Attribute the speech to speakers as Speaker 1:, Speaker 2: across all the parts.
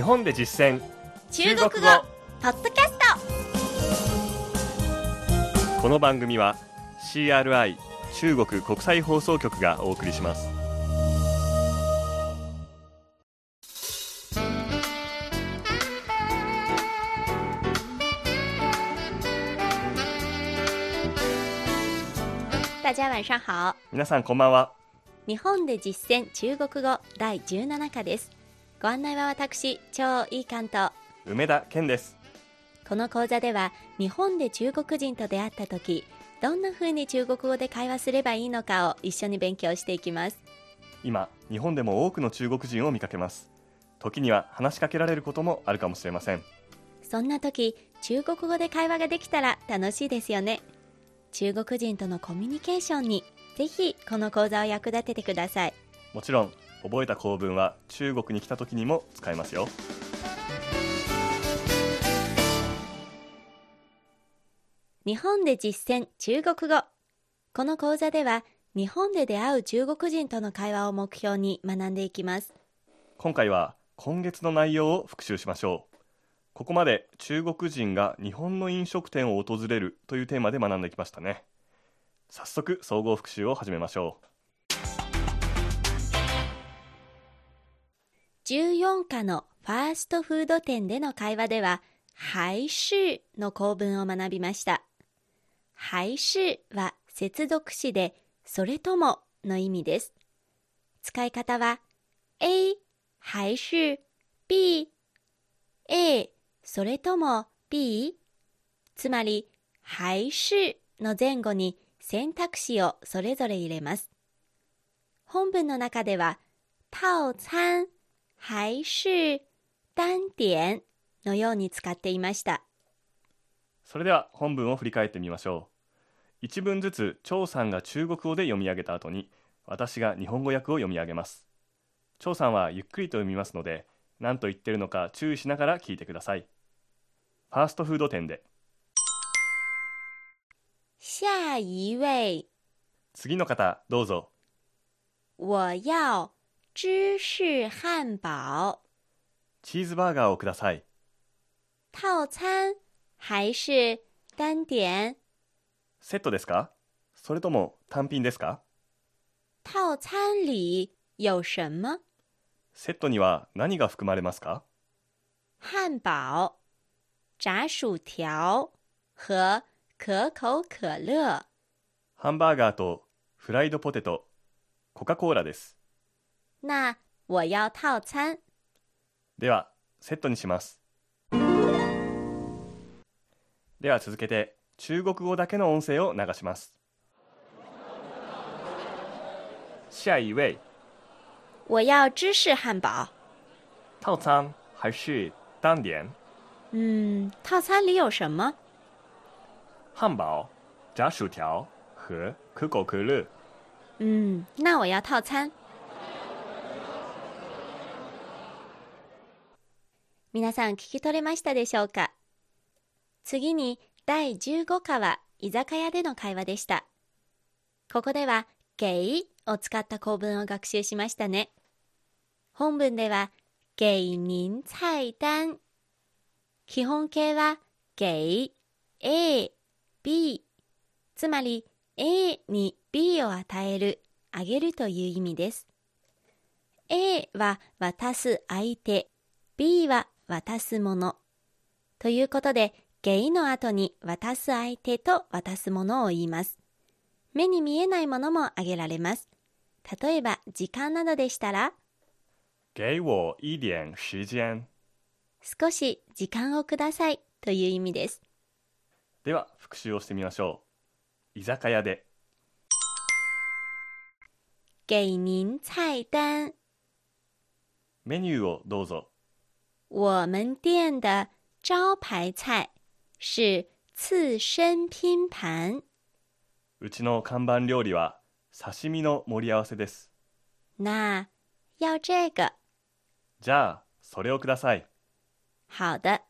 Speaker 1: 日本で実践。
Speaker 2: 中国語。ポッドキャス
Speaker 1: この番組は CRI 中国国際放送局がお送りします。
Speaker 2: ト大家晚上好。
Speaker 1: 皆さんこんばんは。
Speaker 2: 日本で実践中国語第17課ですご案内は私超いい関東。
Speaker 1: 梅田健です。
Speaker 2: この講座では日本で中国人と出会った時どんな風に中国語で会話すればいいのかを一緒に勉強していきます。
Speaker 1: 今日本でも多くの中国人を見かけます。時には話しかけられることもあるかもしれません。
Speaker 2: そんな時中国語で会話ができたら楽しいですよね。中国人とのコミュニケーションにぜひこの講座を役立ててください。
Speaker 1: もちろん覚えた構文は中国に来た時にも使えますよ。
Speaker 2: 日本で実践中国語。この講座では日本で出会う中国人との会話を目標に学んでいきます。
Speaker 1: 今回は今月の内容を復習しましょう。ここまで中国人が日本の飲食店を訪れるというテーマで学んできましたね。早速総合復習を始めましょう
Speaker 2: 14課のファーストフード店での会話では還是の構文を学びました。還是は接続詞でそれともの意味です。使い方は A 還是 B A それとも B つまり還是の前後に選択肢をそれぞれ入れます。本文の中では套餐還是单点のように使っていました。
Speaker 1: それでは本文を振り返ってみましょう。一文ずつ張さんが中国語で読み上げた後に私が日本語訳を読み上げます。張さんはゆっくりと読みますので何と言ってるのか注意しながら聞いてください。ファーストフード店で。
Speaker 2: 下一位。
Speaker 1: 次の方どうぞ。
Speaker 2: 我要芝士汉堡。
Speaker 1: チーズバーガーをください。
Speaker 2: 套餐还是单点？
Speaker 1: セットですか？それとも単品ですか？
Speaker 2: 套餐里有什么？
Speaker 1: セットには何が含まれますか？
Speaker 2: 汉堡炸薯条和可口可乐。
Speaker 1: ハンバーガーとフライドポテト、コカ・コーラです。
Speaker 2: 那我要套餐
Speaker 1: では、セットにします。では続けて、中国語だけの音声を流します。下一位、
Speaker 2: 我要芝士汉堡
Speaker 1: 套餐还是单点？
Speaker 2: 嗯套餐里有什么？
Speaker 1: 汉堡、炸薯条和可口可乐。
Speaker 2: 嗯那我要套餐皆さん聞き取れましたでしょうか？次に第15課は居酒屋での会話でした。ここでは给を使った構文を学習しましたね。本文では给您菜单基本形は给 A、B つまり A に B を与える、あげるという意味です。A は渡す相手、B は渡すもの。ということで、ゲイの後に渡す相手と渡すものを言います。目に見えないものも挙げられます。例えば、時間などでしたら、
Speaker 1: 给我一点時間。
Speaker 2: 少し時間をくださいという意味です。
Speaker 1: では、復習をしてみましょう。居酒屋で、
Speaker 2: 给您菜单。
Speaker 1: メニューをどうぞ。
Speaker 2: 我们店的招牌菜是刺身拼盘。
Speaker 1: うちの看板料理は刺身の盛り合わせです。
Speaker 2: 那要这个。
Speaker 1: じゃあ、それをください。
Speaker 2: 好的。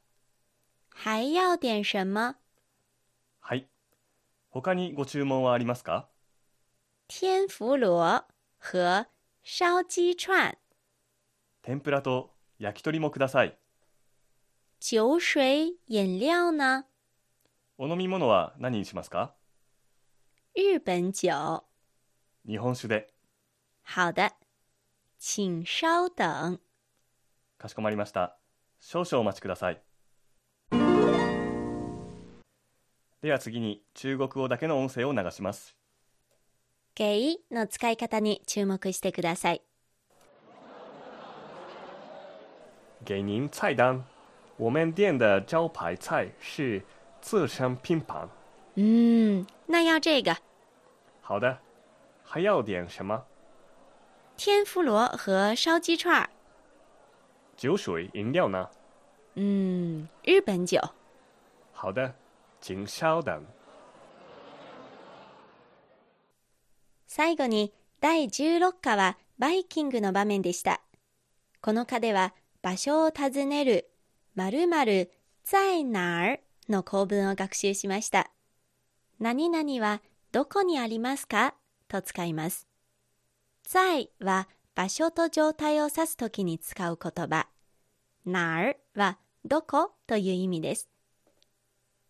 Speaker 2: 还要点什么？
Speaker 1: はい。他にご注文はありますか？
Speaker 2: 天婦罗和烧鸡串。
Speaker 1: 天ぷらと焼き鳥もください。
Speaker 2: 酒水、飲料呢？
Speaker 1: お飲み物は何にしますか？
Speaker 2: 日本酒。
Speaker 1: 日本酒で。
Speaker 2: 好的，请稍等。
Speaker 1: かしこまりました。少々お待ちください。では次に中国語だけの音声を流します。
Speaker 2: 给の使い方に注目してください。
Speaker 1: 给您菜单，我们店的招牌菜是刺身拼盘。
Speaker 2: 嗯，那要这个
Speaker 1: 好的，还要点什么？
Speaker 2: 天妇罗和烧鸡串儿。
Speaker 1: 酒水、饮料呢？
Speaker 2: 嗯，日本酒。
Speaker 1: 好的，请稍等。
Speaker 2: 最後に第16課はバイキングの場面でした。この課では場所を尋ねる〇〇在哪儿の構文を学習しました。何々はどこにありますか？と使います。在は場所と状態を指すときに使う言葉。哪儿はどこという意味です。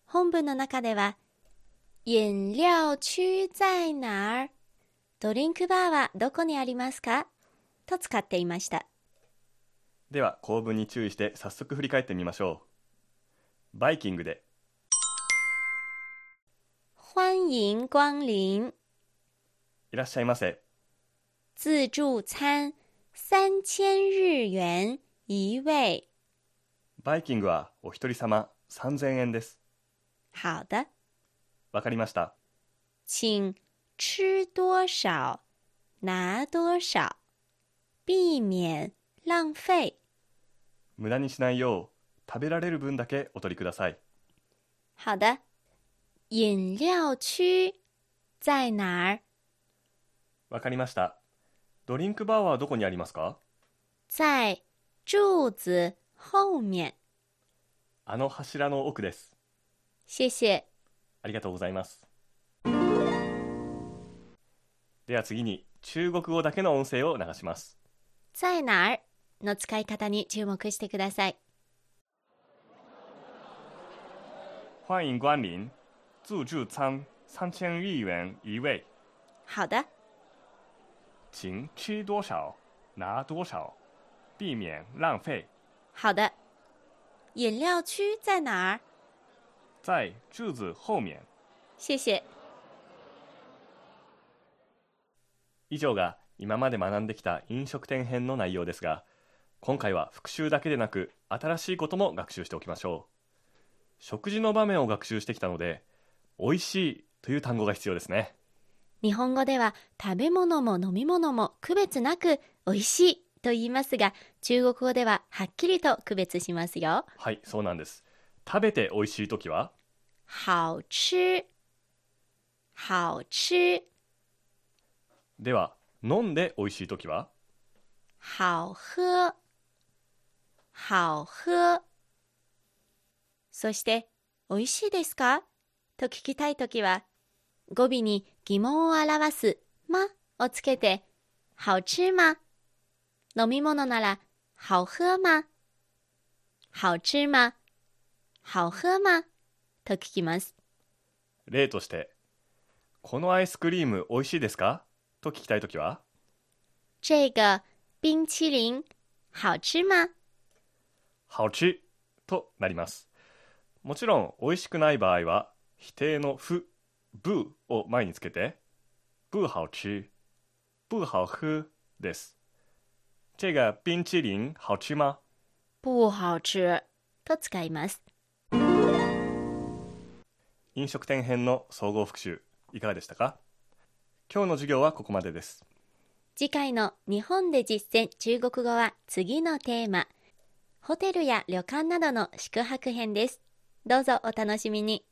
Speaker 2: 本文の中では、飲料区在哪儿？ドリンクバーはどこにありますか？と使っていました。
Speaker 1: では構文に注意して早速振り返ってみましょう。バイキングで
Speaker 2: 欢迎光臨。
Speaker 1: いらっしゃいませ。
Speaker 2: 自助餐三千日元一位。
Speaker 1: バイキングはお一人様3000円です。
Speaker 2: 好的，
Speaker 1: わかりました。
Speaker 2: 请吃多少拿多少，避免浪费。
Speaker 1: 無駄にしないよう食べられる分だけお取りください。
Speaker 2: 好的，饮料区在哪儿？
Speaker 1: わかりました。ドリンクバーはどこにありますか？
Speaker 2: 在柱子后面。
Speaker 1: あの柱の奥です。
Speaker 2: 谢谢。
Speaker 1: ありがとうございます。では次に中国語だけの音声を流します。
Speaker 2: 在哪儿？の使い方に注目してください。
Speaker 1: 欢迎光临，自助餐三千日元一位，
Speaker 2: 好的，
Speaker 1: 请吃多少？拿多少，避免浪费。
Speaker 2: 好的。饮料区在哪儿？
Speaker 1: 在柱子后面。
Speaker 2: 谢谢。
Speaker 1: 以上が今まで学んできた飲食店編の内容ですが今回は復習だけでなく新しいことも学習しておきましょう。食事の場面を学習してきたので美味しいという単語が必要ですね。
Speaker 2: 日本語では食べ物も飲み物も区別なく美味しいと言いますが中国語でははっきりと区別しますよ。
Speaker 1: はいそうなんです。食べて美味しい時は？
Speaker 2: 好吃。好吃。
Speaker 1: では飲んで美味しい時は？
Speaker 2: 好喝好喝。そして美味しいですか？と聞きたいときは語尾に疑問を表すまをつけて好吃吗？飲み物なら好喝吗好吃吗好喝吗？と聞きます。
Speaker 1: 例としてこのアイスクリーム美味しいですか？と聞きたい時は
Speaker 2: 这个冰淇淋好吃吗？
Speaker 1: 好吃となります。もちろん美味しくない場合は否定の不不を前につけて不好吃不好喝です。这个冰淇淋好吃吗？
Speaker 2: 不好吃と使います。
Speaker 1: 飲食店編の総合復習いかがでしたか？今日の授業はここまでです。
Speaker 2: 次回の日本で実践中国語は次のテーマホテルや旅館などの宿泊編です。どうぞお楽しみに。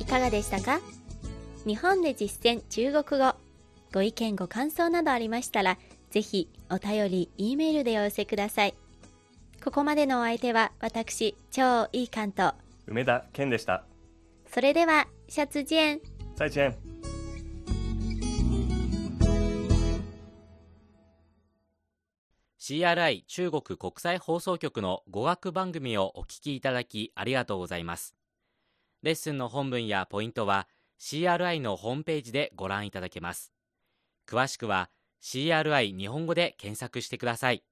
Speaker 2: いかがでしたか？日本で実践中国語。ご意見ご感想などありましたらぜひお便り E メールでお寄せください。ここまでのお相手は私超いい関東。
Speaker 1: 梅田健でした。
Speaker 2: それでは下次見
Speaker 1: 再见
Speaker 3: CRI 中国国際放送局の語学番組をお聞きいただきありがとうございます。レッスンの本文やポイントは CRI のホームページでご覧いただけます。詳しくは CRI 日本語で検索してください。